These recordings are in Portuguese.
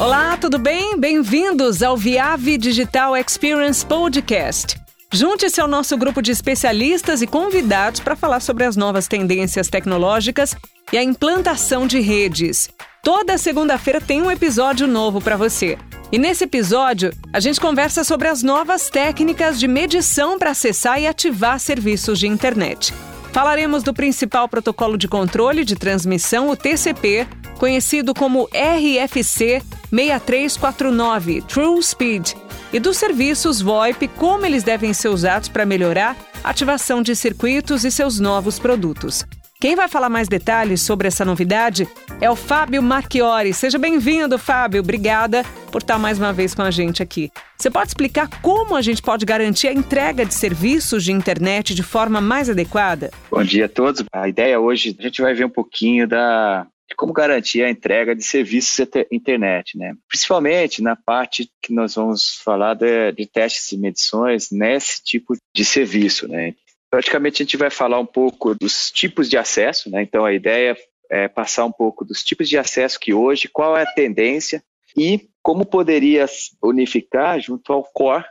Olá, tudo bem? Bem-vindos ao Viave Digital Experience Podcast. Junte-se ao nosso grupo de especialistas e convidados para falar sobre as novas tendências tecnológicas e a implantação de redes. Toda segunda-feira tem um episódio novo para você. E nesse episódio, a gente conversa sobre as novas técnicas de medição para acessar e ativar serviços de internet. Falaremos do principal protocolo de controle de transmissão, o TCP, conhecido como RFC 6349 True Speed e dos serviços VoIP, como eles devem ser usados para melhorar a ativação de circuitos e seus novos produtos. Quem vai falar mais detalhes sobre essa novidade é o Fábio Marchiori. Seja bem-vindo, Fábio. Obrigada por estar mais uma vez com a gente aqui. Você pode explicar como a gente pode garantir a entrega de serviços de internet de forma mais adequada? Bom dia a todos. A ideia hoje, a gente vai ver um pouquinho da de como garantir a entrega de serviços internet, né? Principalmente na parte que nós vamos falar de, de testes e medições nesse tipo de serviço, né? Praticamente a gente vai falar um pouco dos tipos de acesso, né? Então a ideia é passar um pouco dos tipos de acesso que hoje, qual é a tendência e como poderia unificar junto ao core,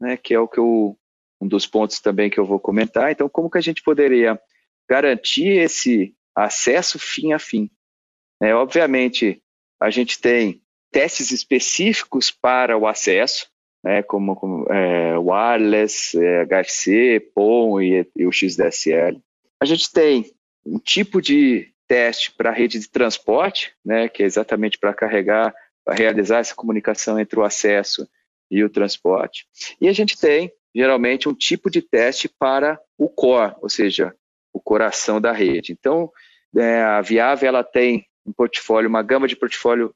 né? Que é o que eu, um dos pontos também que eu vou comentar. Então como que a gente poderia garantir esse acesso fim a fim, é, obviamente, a gente tem testes específicos para o acesso, né, como, como é, wireless, é, HFC, POM e, e o XDSL. A gente tem um tipo de teste para a rede de transporte, né, que é exatamente para carregar, para realizar essa comunicação entre o acesso e o transporte. E a gente tem, geralmente, um tipo de teste para o core, ou seja, o coração da rede. Então, é, a Viave ela tem um portfólio, uma gama de portfólio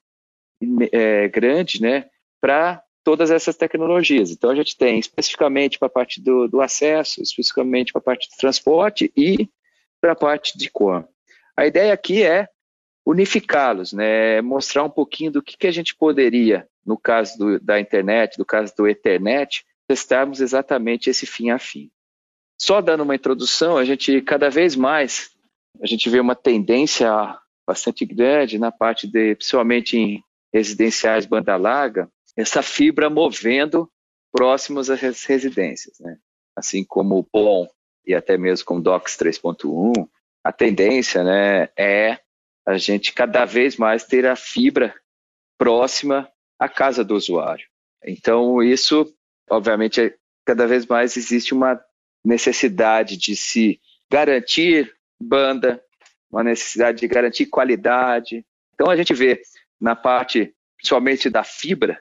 é, grande, né, para todas essas tecnologias. Então, a gente tem especificamente para a parte do, do, acesso, especificamente para a parte de transporte e para a parte de core. A ideia aqui é unificá-los, né, mostrar um pouquinho do que, que a gente poderia, no caso do, da internet, do caso do Ethernet, testarmos exatamente esse fim a fim. Só dando uma introdução, a gente cada vez mais a gente vê uma tendência bastante grande na parte de, principalmente em residenciais banda larga, essa fibra movendo próximos às residências, né? Assim como o POM e até mesmo com o DOCS 3.1, a tendência, né, é a gente cada vez mais ter a fibra próxima à casa do usuário. Então, isso, obviamente, é, cada vez mais existe uma necessidade de se garantir banda, uma necessidade de garantir qualidade. Então a gente vê na parte, principalmente da fibra,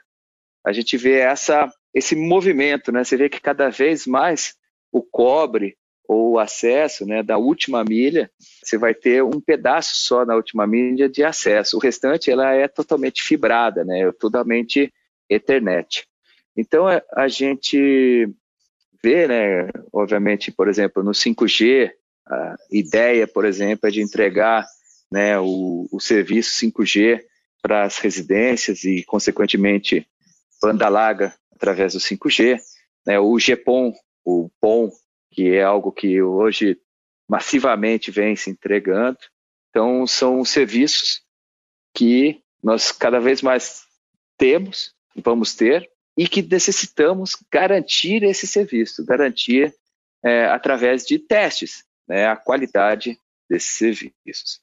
a gente vê essa, esse movimento, né? Você vê que cada vez mais o cobre ou o acesso né, da última milha, você vai ter um pedaço só na última milha de acesso. O restante ela é totalmente fibrada, né, totalmente Ethernet. Então a gente vê, né, obviamente, por exemplo, no 5G, a ideia, por exemplo, é de entregar né, o, o serviço 5G para as residências e, consequentemente, banda larga através do 5G. Né, o GPON, o PON, que é algo que hoje massivamente vem se entregando. Então, são serviços que nós cada vez mais temos, vamos ter, e que necessitamos garantir esse serviço, garantir é, através de testes né, a qualidade desses serviços.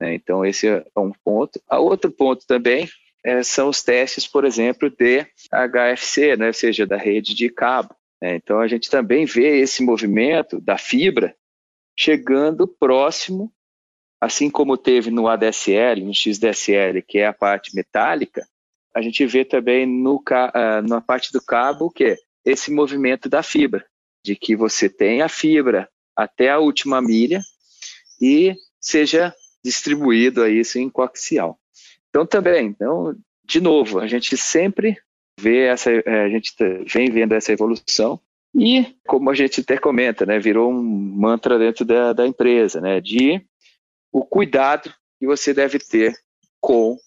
Né? Então, esse é um ponto. A outro ponto também é, são os testes, por exemplo, de HFC, né, ou seja, da rede de cabo. Né? Então, a gente também vê esse movimento da fibra chegando próximo, assim como teve no ADSL, no XDSL, que é a parte metálica, a gente vê também no, uh, na parte do cabo que esse movimento da fibra, de que você tem a fibra até a última milha e seja distribuído aí isso em coaxial. Então também, então, de novo, a gente sempre vê essa, é, a gente vem vendo essa evolução e, como a gente até comenta, né, virou um mantra dentro da, da empresa, né, de o cuidado que você deve ter com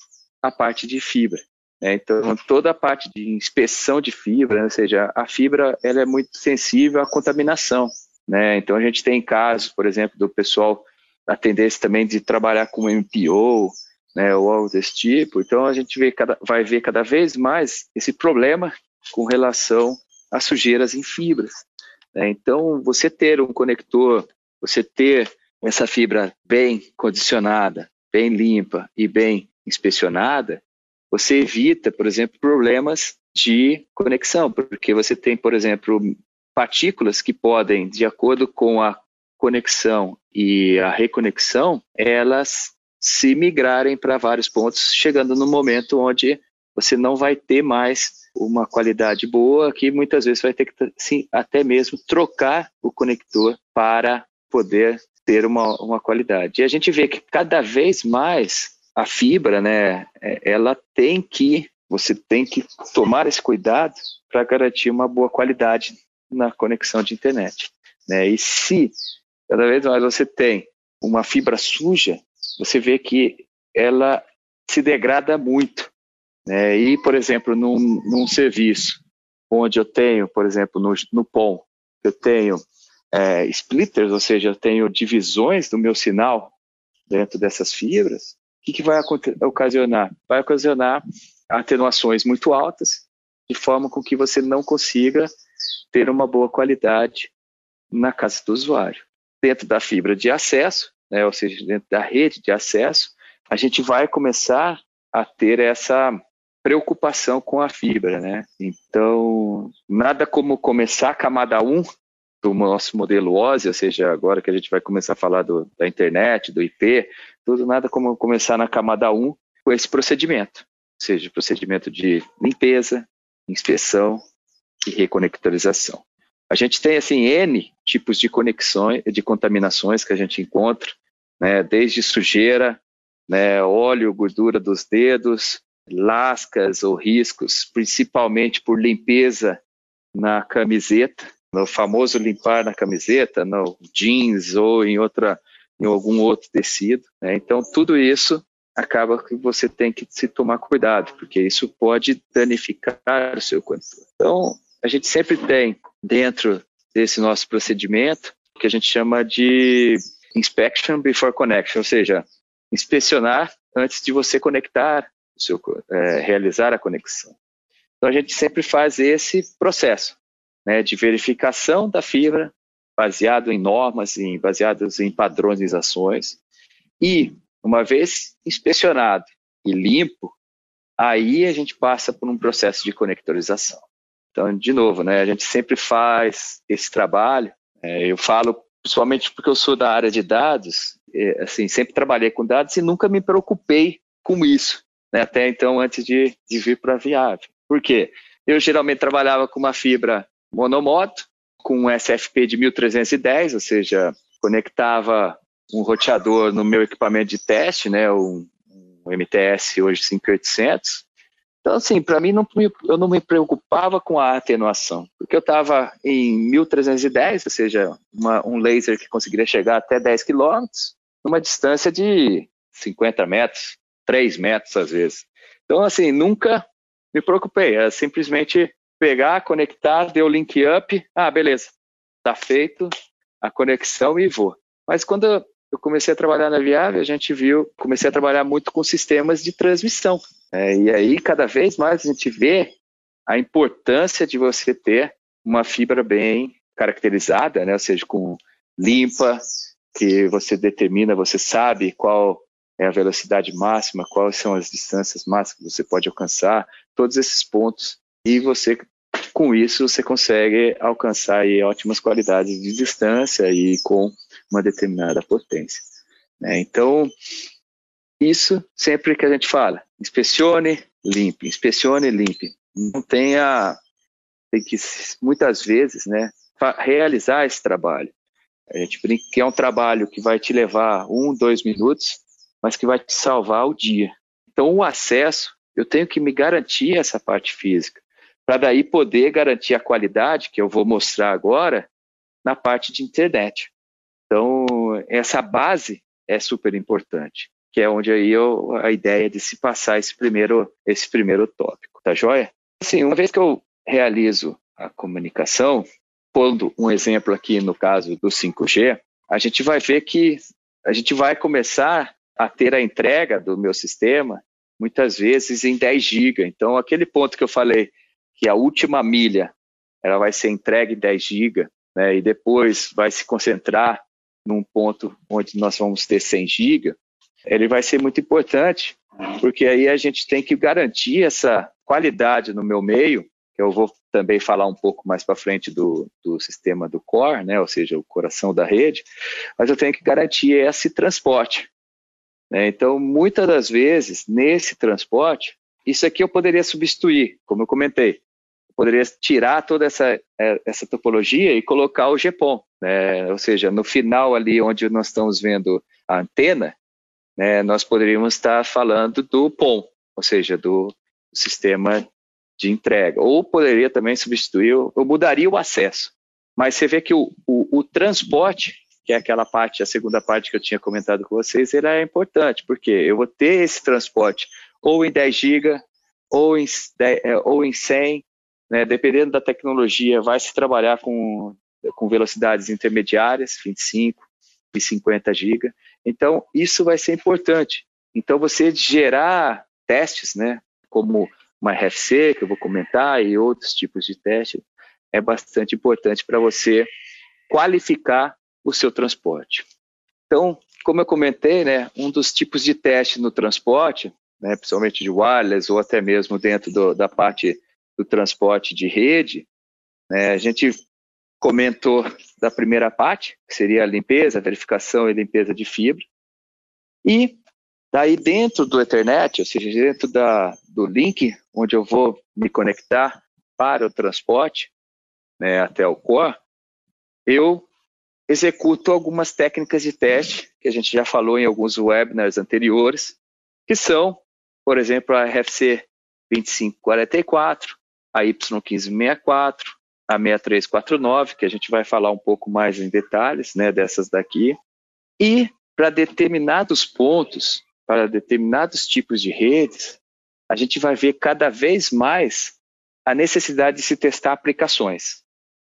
a parte de fibra. Né? Então, toda a parte de inspeção de fibra, né, ou seja, a fibra ela é muito sensível à contaminação. Né? Então a gente tem casos, por exemplo, do pessoal a tendência também de trabalhar com MPO, né, ou algo desse tipo. Então a gente vê cada, vai ver cada vez mais esse problema com relação às sujeiras em fibras. Né? Então você ter um conector, você ter essa fibra bem condicionada, bem limpa e bem inspecionada, você evita, por exemplo, problemas de conexão, porque você tem, por exemplo, partículas que podem, de acordo com a conexão e a reconexão, elas se migrarem para vários pontos, chegando no momento onde você não vai ter mais uma qualidade boa, que muitas vezes vai ter que sim, até mesmo trocar o conector para poder ter uma, uma qualidade. E a gente vê que cada vez mais a fibra, né, é, ela tem que, você tem que tomar esse cuidado para garantir uma boa qualidade na conexão de internet. Né? E se cada vez mais você tem uma fibra suja, você vê que ela se degrada muito. Né? E, por exemplo, num, num serviço onde eu tenho, por exemplo, no, no POM, eu tenho é, splitters, ou seja, eu tenho divisões do meu sinal dentro dessas fibras, o que, que vai ocasionar? Vai ocasionar atenuações muito altas, de forma com que você não consiga ter uma boa qualidade na casa do usuário. Dentro da fibra de acesso, né, ou seja, dentro da rede de acesso, a gente vai começar a ter essa preocupação com a fibra, né? Então, nada como começar a camada 1 do nosso modelo OSI, ou seja, agora que a gente vai começar a falar do, da internet, do IP, tudo nada como começar na camada 1 com esse procedimento, ou seja, procedimento de limpeza, inspeção e reconectorização. A gente tem assim N tipos de conexões, de contaminações que a gente encontra, né, desde sujeira, né, óleo, gordura dos dedos, lascas ou riscos, principalmente por limpeza na camiseta, no famoso limpar na camiseta, no jeans ou em outra em algum outro tecido. Né? Então tudo isso acaba que você tem que se tomar cuidado, porque isso pode danificar o seu condutor. Então a gente sempre tem dentro desse nosso procedimento o que a gente chama de inspection before connection, ou seja, inspecionar antes de você conectar, seu, é, realizar a conexão. Então a gente sempre faz esse processo né, de verificação da fibra, baseado em normas, em, baseados em padronizações, e uma vez inspecionado e limpo, aí a gente passa por um processo de conectorização. Então, de novo, né, a gente sempre faz esse trabalho. É, eu falo, principalmente porque eu sou da área de dados, é, assim, sempre trabalhei com dados e nunca me preocupei com isso, né, até então, antes de, de vir para a Viável. Por quê? Eu geralmente trabalhava com uma fibra monomoto, com um SFP de 1310, ou seja, conectava um roteador no meu equipamento de teste, né, um, um MTS hoje 5800, então, assim, para mim, não, eu não me preocupava com a atenuação, porque eu estava em 1310, ou seja, uma, um laser que conseguiria chegar até 10 quilômetros, numa distância de 50 metros, 3 metros às vezes. Então, assim, nunca me preocupei, era simplesmente pegar, conectar, deu link up, ah, beleza, está feito a conexão e vou. Mas quando eu comecei a trabalhar na Viável, a gente viu, comecei a trabalhar muito com sistemas de transmissão. É, e aí, cada vez mais a gente vê a importância de você ter uma fibra bem caracterizada, né? ou seja, com limpa, que você determina, você sabe qual é a velocidade máxima, quais são as distâncias máximas que você pode alcançar, todos esses pontos. E você, com isso, você consegue alcançar aí, ótimas qualidades de distância e com uma determinada potência. Né? Então, isso sempre que a gente fala, inspecione, limpe, inspecione, limpe. Não tenha, tem que muitas vezes, né, realizar esse trabalho. A gente brinca que é um trabalho que vai te levar um, dois minutos, mas que vai te salvar o dia. Então, o acesso, eu tenho que me garantir essa parte física, para daí poder garantir a qualidade, que eu vou mostrar agora, na parte de internet. Então, essa base é super importante, que é onde aí eu, a ideia de se passar esse primeiro, esse primeiro tópico, tá joia? Assim, uma vez que eu realizo a comunicação, pondo um exemplo aqui no caso do 5G, a gente vai ver que a gente vai começar a ter a entrega do meu sistema, muitas vezes em 10 GB. Então, aquele ponto que eu falei, que a última milha ela vai ser entregue em 10 GB, né, e depois vai se concentrar num ponto onde nós vamos ter 100 GB, ele vai ser muito importante, porque aí a gente tem que garantir essa qualidade no meu meio, eu vou também falar um pouco mais para frente do, do sistema do core, né, ou seja, o coração da rede, mas eu tenho que garantir esse transporte. Né? Então, muitas das vezes, nesse transporte, isso aqui eu poderia substituir, como eu comentei. Poderia tirar toda essa, é, essa topologia e colocar o GPON. Né? Ou seja, no final ali onde nós estamos vendo a antena, né, nós poderíamos estar falando do PON, ou seja, do sistema de entrega. Ou poderia também substituir, eu mudaria o acesso. Mas você vê que o, o, o transporte que é aquela parte, a segunda parte que eu tinha comentado com vocês, ele é importante, porque eu vou ter esse transporte ou em 10 GB, ou em, é, ou em 100, né, dependendo da tecnologia, vai se trabalhar com, com velocidades intermediárias, 25 e 50 GB. Então, isso vai ser importante. Então, você gerar testes, né, como uma RFC, que eu vou comentar, e outros tipos de testes, é bastante importante para você qualificar o seu transporte. Então, como eu comentei, né, um dos tipos de teste no transporte, né, principalmente de wireless ou até mesmo dentro do, da parte do transporte de rede, né, a gente comentou da primeira parte, que seria a limpeza, a verificação e limpeza de fibra. E daí dentro do Ethernet, ou seja, dentro da, do link onde eu vou me conectar para o transporte, né, até o core, eu executo algumas técnicas de teste, que a gente já falou em alguns webinars anteriores, que são, por exemplo, a RFC 2544, a Y1564, a 6349, que a gente vai falar um pouco mais em detalhes né, dessas daqui. E para determinados pontos, para determinados tipos de redes, a gente vai ver cada vez mais a necessidade de se testar aplicações.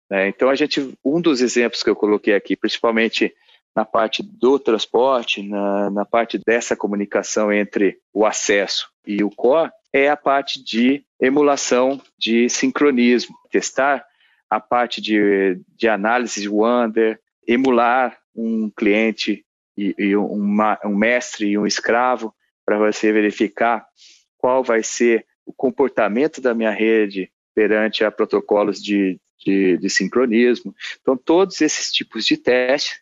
Né? Então, a gente, um dos exemplos que eu coloquei aqui, principalmente na parte do transporte, na, na parte dessa comunicação entre o acesso e o core, é a parte de emulação de sincronismo, testar a parte de, de análise de Wander, emular um cliente e, e uma, um mestre e um escravo para você verificar qual vai ser o comportamento da minha rede perante a protocolos de, de, de sincronismo. Então, todos esses tipos de testes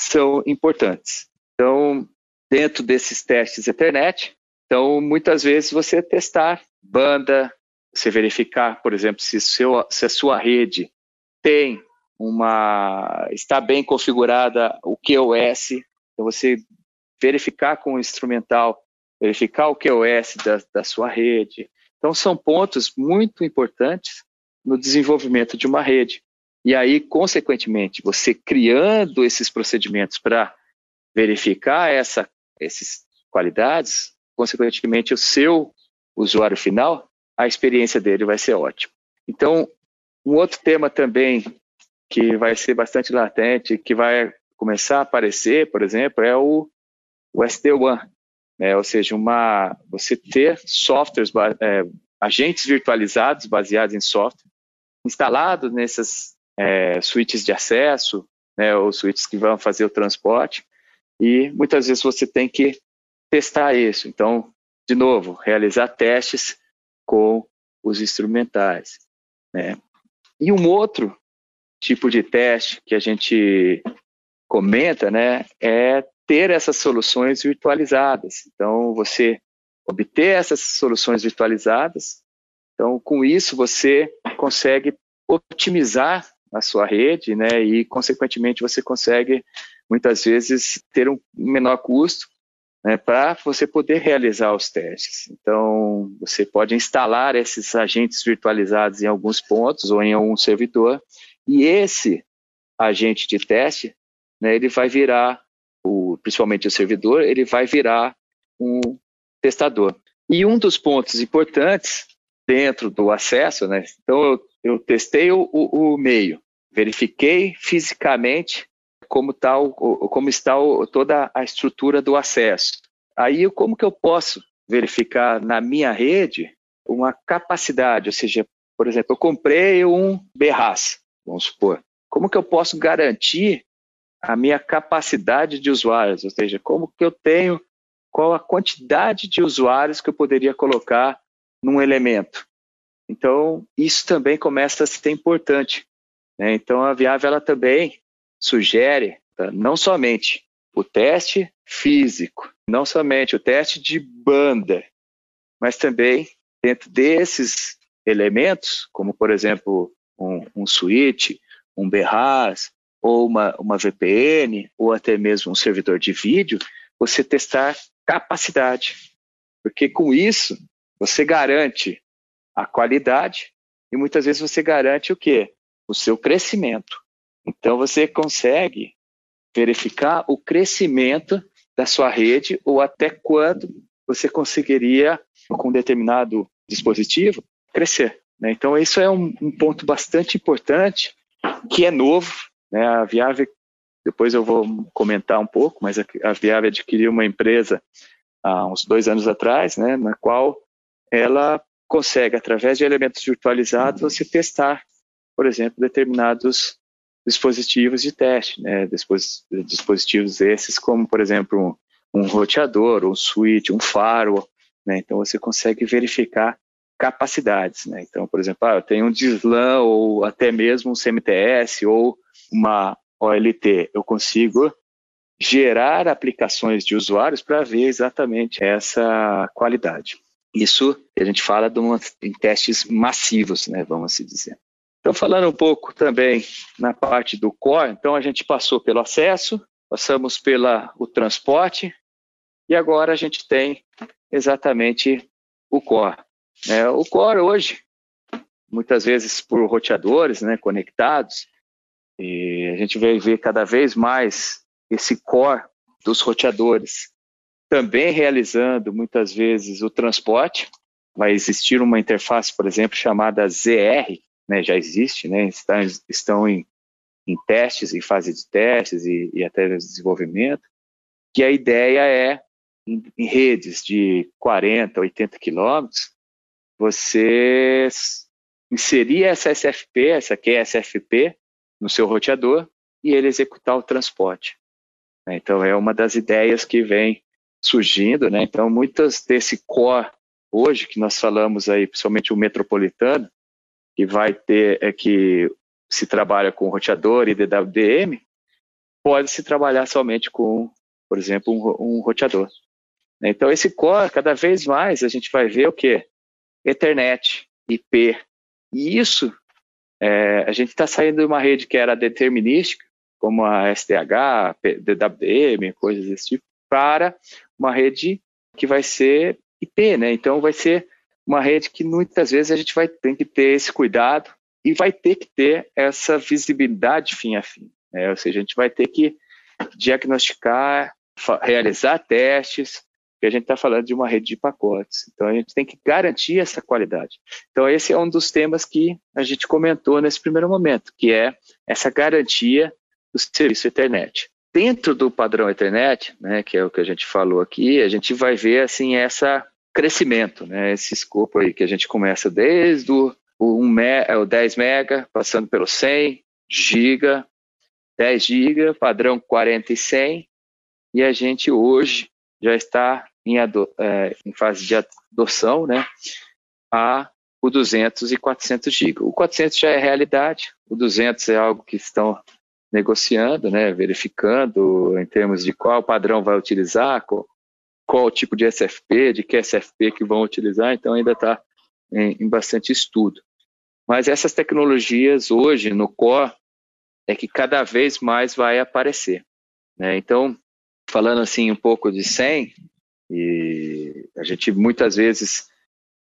são importantes. Então, dentro desses testes Ethernet, então, muitas vezes você testar banda, você verificar, por exemplo, se, seu, se a sua rede tem uma está bem configurada o QoS, então você verificar com o instrumental, verificar o QoS da, da sua rede. Então são pontos muito importantes no desenvolvimento de uma rede. E aí, consequentemente, você criando esses procedimentos para verificar essa, essas qualidades, consequentemente, o seu usuário final, a experiência dele vai ser ótima. Então, um outro tema também que vai ser bastante latente, que vai começar a aparecer, por exemplo, é o, o SD-WAN, né? ou seja, uma, você ter softwares, é, agentes virtualizados baseados em software, instalado nessas é, switches de acesso, né, ou switches que vão fazer o transporte, e muitas vezes você tem que testar isso. Então, de novo, realizar testes com os instrumentais. Né? E um outro tipo de teste que a gente comenta né, é ter essas soluções virtualizadas. Então, você obter essas soluções virtualizadas então, com isso, você consegue otimizar a sua rede, né? E, consequentemente, você consegue, muitas vezes, ter um menor custo né, para você poder realizar os testes. Então, você pode instalar esses agentes virtualizados em alguns pontos ou em algum servidor, e esse agente de teste, né, ele vai virar, o, principalmente o servidor, ele vai virar um testador. E um dos pontos importantes dentro do acesso, né? Então eu, eu testei o, o, meio, verifiquei fisicamente como, tá o, como está o, toda a estrutura do acesso. Aí, como que eu posso verificar na minha rede uma capacidade? Ou seja, por exemplo, eu comprei um Berras, vamos supor. Como que eu posso garantir a minha capacidade de usuários? Ou seja, como que eu tenho, qual a quantidade de usuários que eu poderia colocar num elemento? Então, isso também começa a ser importante. Né? Então, a Viável ela também sugere tá? não somente o teste físico, não somente o teste de banda, mas também dentro desses elementos, como por exemplo um, um switch, um BRAS, ou uma, uma VPN, ou até mesmo um servidor de vídeo, você testar capacidade. Porque com isso, você garante a qualidade e muitas vezes você garante o quê? O seu crescimento. Então você consegue verificar o crescimento da sua rede ou até quando você conseguiria, com um determinado dispositivo, crescer. Né? Então isso é um, um, ponto bastante importante que é novo. Né? A Viave, depois eu vou comentar um pouco, mas a, Viave adquiriu uma empresa há uns dois anos atrás, né, na qual ela consegue, através de elementos virtualizados, você testar, por exemplo, determinados dispositivos de teste, né? dispositivos esses como, por exemplo, um, um roteador, um switch, um firewall, né? então você consegue verificar capacidades, né? então, por exemplo, ah, eu tenho um DSLAM ou até mesmo um CMTS ou uma OLT, eu consigo gerar aplicações de usuários para ver exatamente essa qualidade. Isso a gente fala de uma, em testes massivos, né, vamos assim dizer. Então, falando um pouco também na parte do core, então a gente passou pelo acesso, passamos pelo o transporte e agora a gente tem exatamente o core. É, o core hoje, muitas vezes por roteadores né, conectados, e a gente vai ver cada vez mais esse core dos roteadores também realizando muitas vezes o transporte. Vai existir uma interface, por exemplo, chamada ZR, né, já existe, né, está, estão em, em, testes, em fase de testes e, e até desenvolvimento, que a ideia é, em, em redes de 40, 80 quilômetros, você inserir essa SFP, essa QSFP, no seu roteador e ele executar o transporte. Então, é uma das ideias que vem surgindo, né? Então, muitas desse core hoje que nós falamos aí, principalmente o metropolitano, que vai ter é que se trabalha com roteador e DWDM, pode se trabalhar somente com, por exemplo, um, um roteador. Então, esse core, cada vez mais, a gente vai ver o quê? Ethernet, IP. E isso, é, a gente está saindo de uma rede que era determinística, como a SDH, DWDM, coisas desse tipo, para uma rede que vai ser IP, né? Então vai ser uma rede que muitas vezes a gente vai ter que ter esse cuidado e vai ter que ter essa visibilidade fim a fim. Né? Ou seja, a gente vai ter que diagnosticar, realizar testes, que a gente está falando de uma rede de pacotes. Então a gente tem que garantir essa qualidade. Então esse é um dos temas que a gente comentou nesse primeiro momento, que é essa garantia do serviço internet dentro do padrão Ethernet, né, que é o que a gente falou aqui, a gente vai ver assim essa crescimento, né, esse escopo aí que a gente começa desde o, o, 1 me, o 10 mega, passando pelo 100 giga, 10 giga, padrão 40 e 100, e a gente hoje já está em, ado, é, em fase de adoção, né, a o 200 e 400 GB. O 400 já é realidade, o 200 é algo que estão negociando, né, verificando em termos de qual padrão vai utilizar, qual, qual tipo de SFP, de que SFP que vão utilizar, então ainda está em, em, bastante estudo. Mas essas tecnologias hoje no core é que cada vez mais vai aparecer. Né? Então, falando assim um pouco de 100, e a gente muitas vezes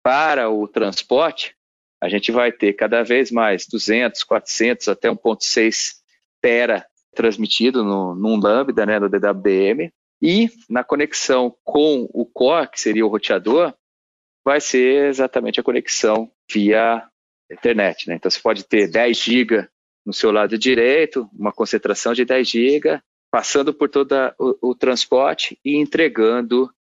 para o transporte, a gente vai ter cada vez mais 200, 400 até 1.6 tera transmitido no, num lambda, né, no DWDM, e na conexão com o core, que seria o roteador, vai ser exatamente a conexão via internet. Né? Então você pode ter 10 GB no seu lado direito, uma concentração de 10 GB, passando por todo o, o, transporte e entregando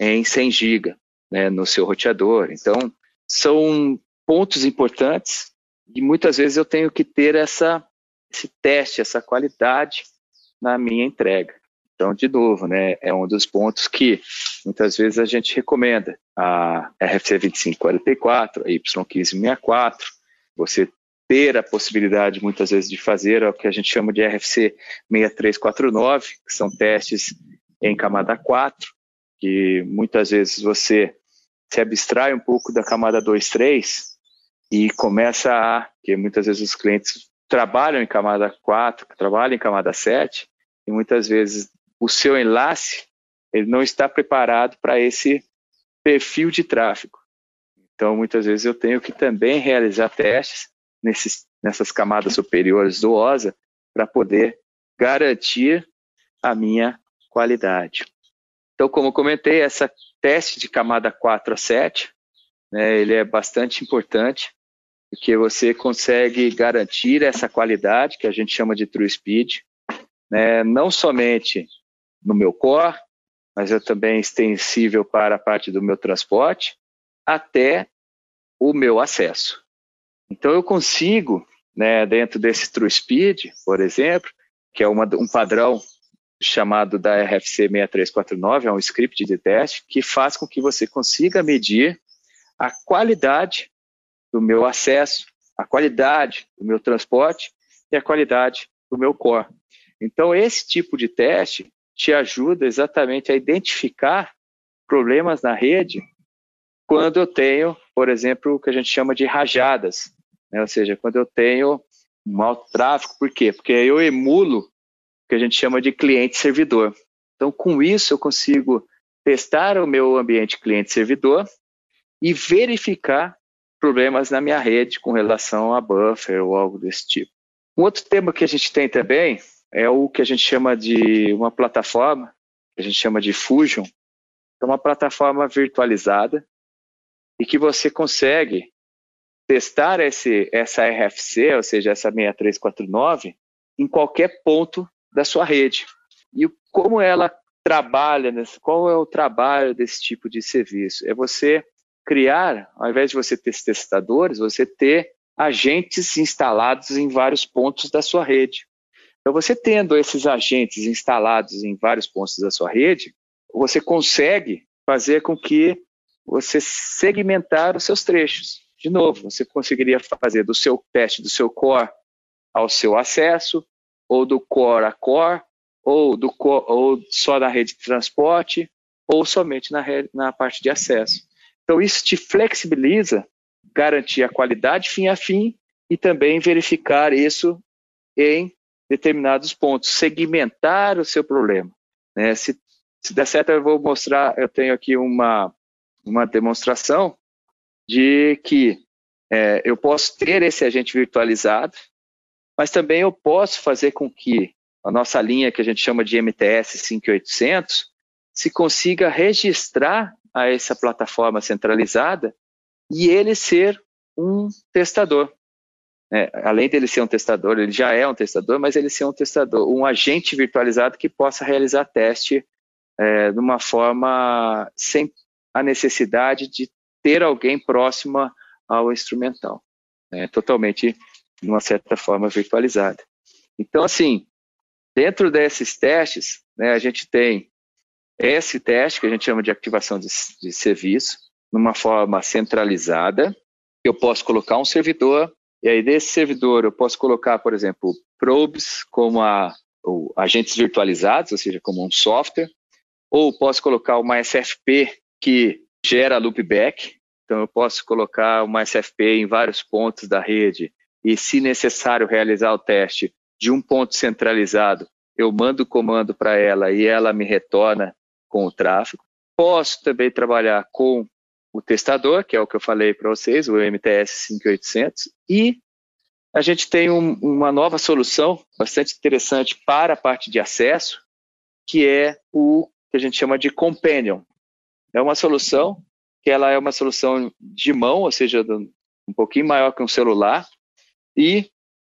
em 100 GB né, no seu roteador. Então, são pontos importantes e muitas vezes eu tenho que ter essa, esse teste, essa qualidade na minha entrega. Então, de novo, né, é um dos pontos que muitas vezes a gente recomenda. A RFC 2544, a Y1564, você ter a possibilidade, muitas vezes, de fazer o que a gente chama de RFC 6349, que são testes em camada 4, que muitas vezes você se abstrai um pouco da camada 2, 3 e começa a, que muitas vezes os clientes trabalham em camada 4, trabalham em camada 7, e muitas vezes o seu enlace ele não está preparado para esse perfil de tráfego. Então, muitas vezes eu tenho que também realizar testes nesses, nessas camadas superiores do OSA para poder garantir a minha qualidade. Então, como comentei, essa teste de camada 4 a 7, né, ele é bastante importante, porque você consegue garantir essa qualidade, que a gente chama de true speed, né, não somente no meu core, mas é também extensível para a parte do meu transporte, até o meu acesso. Então eu consigo, né, dentro desse True Speed, por exemplo, que é uma, um padrão chamado da RFC 6349, é um script de teste que faz com que você consiga medir a qualidade do meu acesso, a qualidade do meu transporte e a qualidade do meu core. Então esse tipo de teste te ajuda exatamente a identificar problemas na rede quando eu tenho, por exemplo, o que a gente chama de rajadas, né? ou seja, quando eu tenho um alto tráfego, por quê? Porque eu emulo o que a gente chama de cliente-servidor. Então, com isso, eu consigo testar o meu ambiente cliente-servidor e verificar problemas na minha rede com relação a buffer ou algo desse tipo. Um outro tema que a gente tem também é o que a gente chama de uma plataforma, que a gente chama de Fusion, é uma plataforma virtualizada e que você consegue testar esse, essa RFC, ou seja, essa 6349, em qualquer ponto da sua rede. E como ela trabalha, qual é o trabalho desse tipo de serviço? É você criar, ao invés de você ter testadores, você ter agentes instalados em vários pontos da sua rede. Então, você tendo esses agentes instalados em vários pontos da sua rede, você consegue fazer com que você segmentar os seus trechos. De novo, você conseguiria fazer do seu teste do seu core ao seu acesso, ou do core a core, ou, do core, ou só na rede de transporte, ou somente na, rede, na parte de acesso. Então, isso te flexibiliza, garantir a qualidade fim a fim e também verificar isso em determinados pontos, segmentar o seu problema. Né? Se, se der certo, eu vou mostrar, eu tenho aqui uma, uma demonstração de que é, eu posso ter esse agente virtualizado, mas também eu posso fazer com que a nossa linha que a gente chama de MTS 5800 se consiga registrar a essa plataforma centralizada e ele ser um testador. É, além dele ser um testador, ele já é um testador, mas ele ser um testador, um agente virtualizado que possa realizar teste é, de uma forma sem a necessidade de ter alguém próximo ao instrumental, né, totalmente, de uma certa forma, virtualizada. Então, assim, dentro desses testes, né, a gente tem esse teste, que a gente chama de ativação de, de serviço, numa forma centralizada, eu posso colocar um servidor e aí, desse servidor, eu posso colocar, por exemplo, probes como a, agentes virtualizados, ou seja, como um software, ou posso colocar uma SFP que gera loopback. Então, eu posso colocar uma SFP em vários pontos da rede e, se necessário, realizar o teste de um ponto centralizado, eu mando o comando para ela e ela me retorna com o tráfego. Posso também trabalhar com o testador, que é o que eu falei para vocês, o MTS 5800, e a gente tem um, uma nova solução bastante interessante para a parte de acesso, que é o que a gente chama de Companion. É uma solução que ela é uma solução de mão, ou seja, um pouquinho maior que um celular, e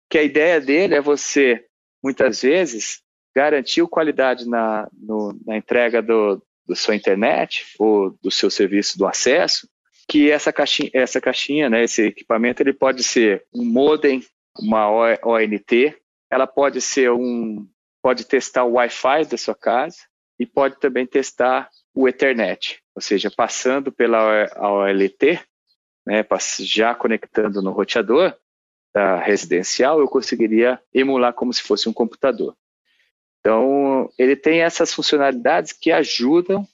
que a ideia dele é você, muitas vezes, garantir qualidade na, no, na entrega do, da sua internet ou do seu serviço do acesso, que essa caixinha, essa caixinha, né, esse equipamento, ele pode ser um modem, uma ONT, ela pode ser um, pode testar o Wi-Fi da sua casa e pode também testar o Ethernet, ou seja, passando pela OLT, né, já conectando no roteador da residencial, eu conseguiria emular como se fosse um computador. Então, ele tem essas funcionalidades que ajudam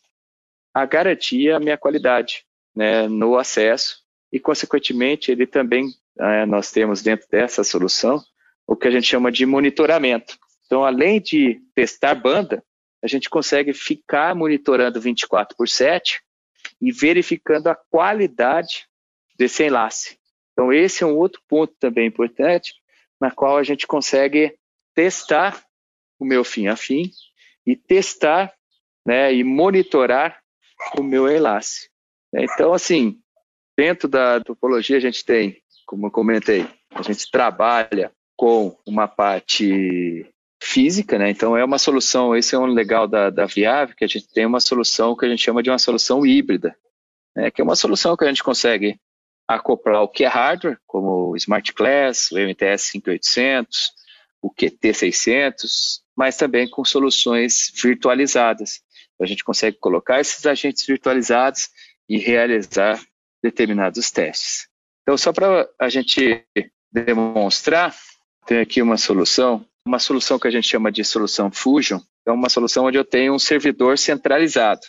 a garantir a minha qualidade né, no acesso e, consequentemente, ele também, é, nós temos dentro dessa solução o que a gente chama de monitoramento. Então, além de testar banda, a gente consegue ficar monitorando 24 por 7 e verificando a qualidade desse enlace. Então, esse é um outro ponto também importante, na qual a gente consegue testar o meu fim a fim e testar né, e monitorar o meu enlace. Então, assim, dentro da topologia a gente tem, como eu comentei, a gente trabalha com uma parte física, né? Então é uma solução, esse é um legal da, da Viave, que a gente tem uma solução que a gente chama de uma solução híbrida, né? que é uma solução que a gente consegue acoplar o que é hardware, como o Smart Class, o MTS 5800, o QT 600, mas também com soluções virtualizadas. A gente consegue colocar esses agentes virtualizados e realizar determinados testes. Então, só para a gente demonstrar, tem aqui uma solução uma solução que a gente chama de solução Fusion, é uma solução onde eu tenho um servidor centralizado.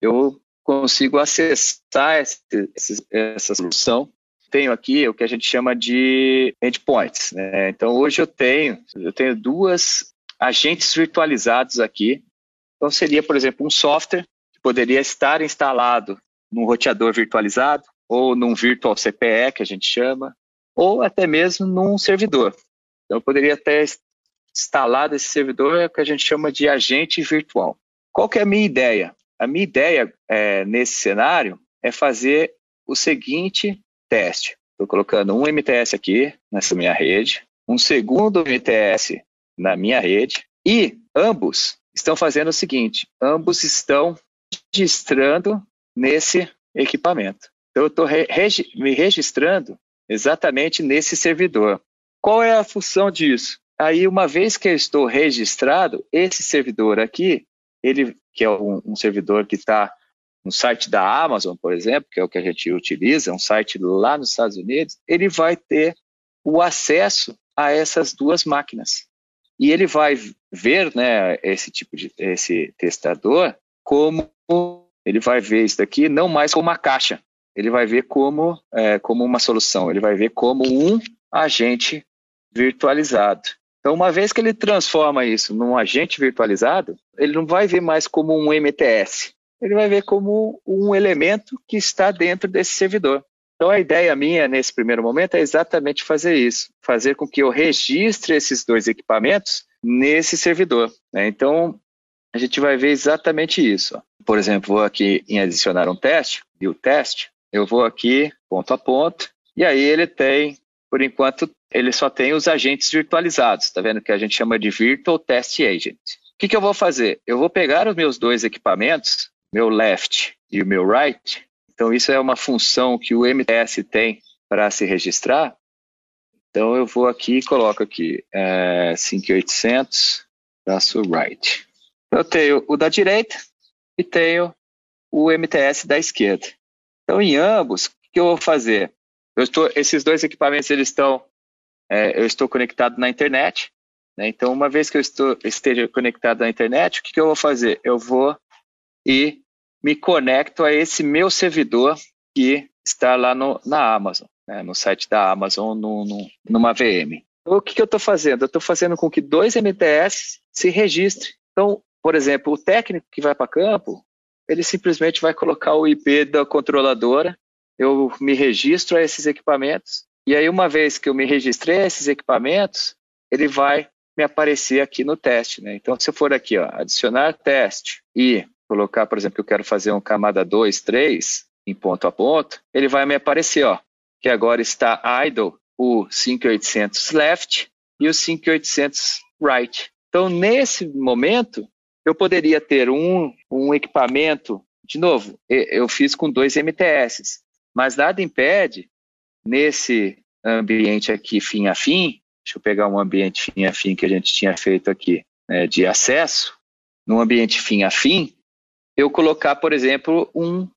Eu consigo acessar esse, essa solução. Tenho aqui o que a gente chama de endpoints. Né? Então hoje eu tenho eu tenho duas agentes virtualizados aqui. Então seria, por exemplo, um software que poderia estar instalado num roteador virtualizado ou num virtual CPE que a gente chama, ou até mesmo num servidor. Então eu poderia até instalado esse servidor é que a gente chama de agente virtual. Qual que é a minha ideia? A minha ideia é, nesse cenário é fazer o seguinte teste. Estou colocando um MTS aqui nessa minha rede, um segundo MTS na minha rede e ambos estão fazendo o seguinte: ambos estão registrando nesse equipamento. Então, eu estou re me registrando exatamente nesse servidor. Qual é a função disso? Aí, uma vez que eu estou registrado, esse servidor aqui, ele que é um, um servidor que está no site da Amazon, por exemplo, que é o que a gente utiliza, um site lá nos Estados Unidos, ele vai ter o acesso a essas duas máquinas. E ele vai ver, né, esse tipo de esse testador como ele vai ver isso daqui não mais como uma caixa, ele vai ver como é, como uma solução, ele vai ver como um agente virtualizado. Então, uma vez que ele transforma isso num agente virtualizado, ele não vai ver mais como um MTS, ele vai ver como um elemento que está dentro desse servidor. Então, a ideia minha nesse primeiro momento é exatamente fazer isso, fazer com que eu registre esses dois equipamentos nesse servidor. Né? Então, a gente vai ver exatamente isso. Por exemplo, vou aqui em adicionar um teste, e o teste, eu vou aqui ponto a ponto, e aí ele tem, por enquanto, ele só tem os agentes virtualizados, tá vendo? Que a gente chama de Virtual Test Agent. O que, que eu vou fazer? Eu vou pegar os meus dois equipamentos, meu left e o meu right. Então, isso é uma função que o MTS tem para se registrar. Então, eu vou aqui e coloco aqui é, 5800 traço right. Eu tenho o da direita e tenho o MTS da esquerda. Então, em ambos, o que eu vou fazer? Eu estou, esses dois equipamentos eles estão é, eu estou conectado na internet. Né? Então, uma vez que eu estou, esteja conectado na internet, o que, que eu vou fazer? Eu vou e me conecto a esse meu servidor que está lá no, na Amazon, né? no site da Amazon, no, no, numa VM. Então, o que, que eu estou fazendo? Eu estou fazendo com que dois MTS se registrem. Então, por exemplo, o técnico que vai para campo, ele simplesmente vai colocar o IP da controladora, eu me registro a esses equipamentos, e aí, uma vez que eu me registrei a esses equipamentos, ele vai me aparecer aqui no teste. Né? Então, se eu for aqui, ó, adicionar teste e colocar, por exemplo, que eu quero fazer um camada 2, 3 em ponto a ponto, ele vai me aparecer, ó, que agora está idle o 5800 left e o 5800 right. Então, nesse momento, eu poderia ter um, um equipamento, de novo, eu fiz com dois MTS, mas nada impede, nesse ambiente aqui fim a fim, deixa eu pegar um ambiente fim a fim que a gente tinha feito aqui, né, de acesso, no ambiente fim a fim, eu colocar, por exemplo, um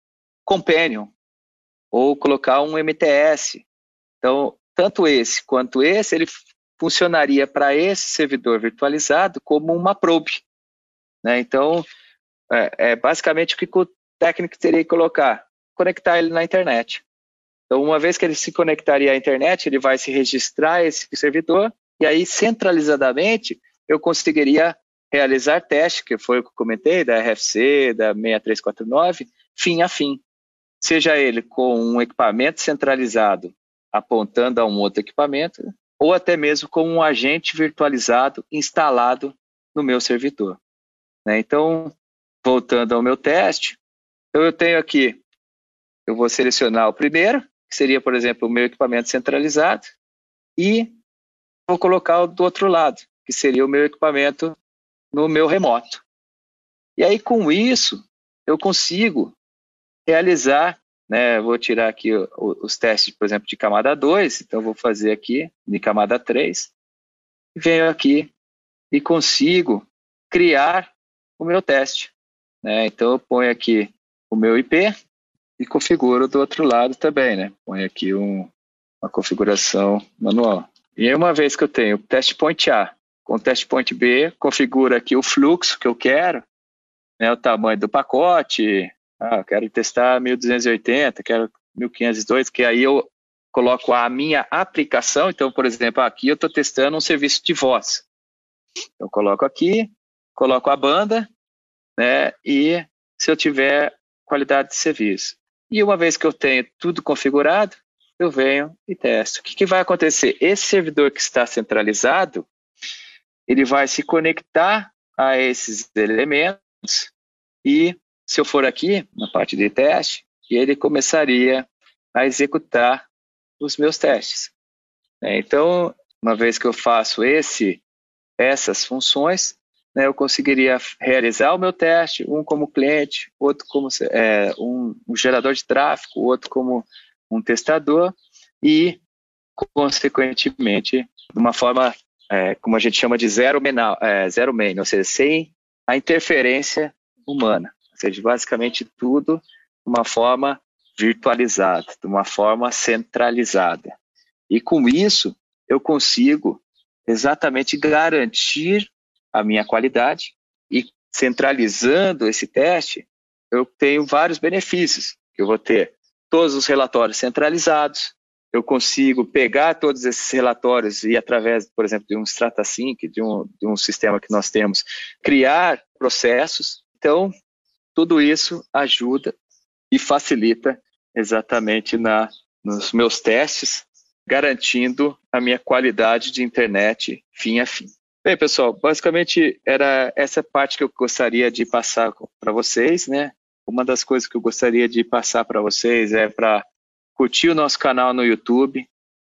companion, ou colocar um MTS. Então, tanto esse quanto esse, ele funcionaria para esse servidor virtualizado como uma probe. Né? Então, é, é, basicamente o que o técnico teria que colocar? Conectar ele na internet. Então, uma vez que ele se conectaria à internet, ele vai se registrar esse servidor e aí, centralizadamente, eu conseguiria realizar teste, que foi o que eu comentei, da RFC, da 6349, fim a fim. Seja ele com um equipamento centralizado apontando a um outro equipamento, ou até mesmo com um agente virtualizado instalado no meu servidor. Né? Então, voltando ao meu teste, então eu tenho aqui, eu vou selecionar o primeiro, que seria, por exemplo, o meu equipamento centralizado, e vou colocar o do outro lado, que seria o meu equipamento no meu remoto. E aí, com isso, eu consigo realizar, né, vou tirar aqui os testes, por exemplo, de camada 2, então vou fazer aqui de camada 3, venho aqui e consigo criar o meu teste. Né? Então eu ponho aqui o meu IP e configuro do outro lado também, né? Ponho aqui um, uma configuração manual. E uma vez que eu tenho o teste point A com o teste point B, configuro aqui o fluxo que eu quero, né, o tamanho do pacote, ah, quero testar 1280, quero 1502, que aí eu coloco a minha aplicação, então, por exemplo, aqui eu estou testando um serviço de voz. Eu coloco aqui, coloco a banda, né, e se eu tiver qualidade de serviço. E uma vez que eu tenho tudo configurado, eu venho e testo. O que, que vai acontecer? Esse servidor que está centralizado, ele vai se conectar a esses elementos e, se eu for aqui, na parte de teste, ele começaria a executar os meus testes. É, então, uma vez que eu faço esse, essas funções, né, eu conseguiria realizar o meu teste, um como cliente, outro como é, um, um, gerador de tráfego, outro como um testador e, consequentemente, de uma forma, é, como a gente chama de zero, menal, é, zero main, ou seja, sem a interferência humana, ou seja, basicamente tudo de uma forma virtualizada, de uma forma centralizada. E com isso, eu consigo exatamente garantir a minha qualidade e centralizando esse teste, eu tenho vários benefícios. Eu vou ter todos os relatórios centralizados, eu consigo pegar todos esses relatórios e, através, por exemplo, de um StrataSync, de um, de um sistema que nós temos, criar processos. Então, tudo isso ajuda e facilita exatamente na, nos meus testes, garantindo a minha qualidade de internet fim a fim. Bem, pessoal, basicamente era essa parte que eu gostaria de passar para vocês, né? Uma das coisas que eu gostaria de passar para vocês é para curtir o nosso canal no YouTube,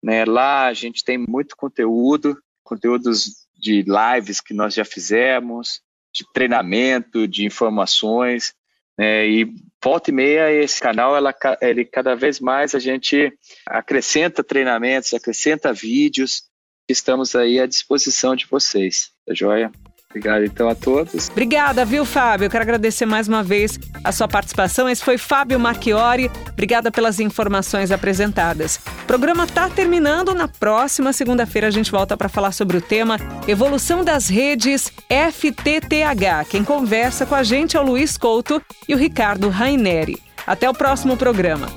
né? Lá a gente tem muito conteúdo, conteúdos de lives que nós já fizemos, de treinamento, de informações, né? E volta e meia esse canal, ela, ele cada vez mais a gente acrescenta treinamentos, acrescenta vídeos Estamos aí à disposição de vocês, tá joia? Obrigado então a todos. Obrigada, viu, Fábio? Eu quero agradecer mais uma vez a sua participação. Esse foi Fábio Marchiori. Obrigada pelas informações apresentadas. O programa está terminando. Na próxima segunda-feira a gente volta para falar sobre o tema Evolução das Redes FTTH. Quem conversa com a gente é o Luiz Couto e o Ricardo Raineri. Até o próximo programa.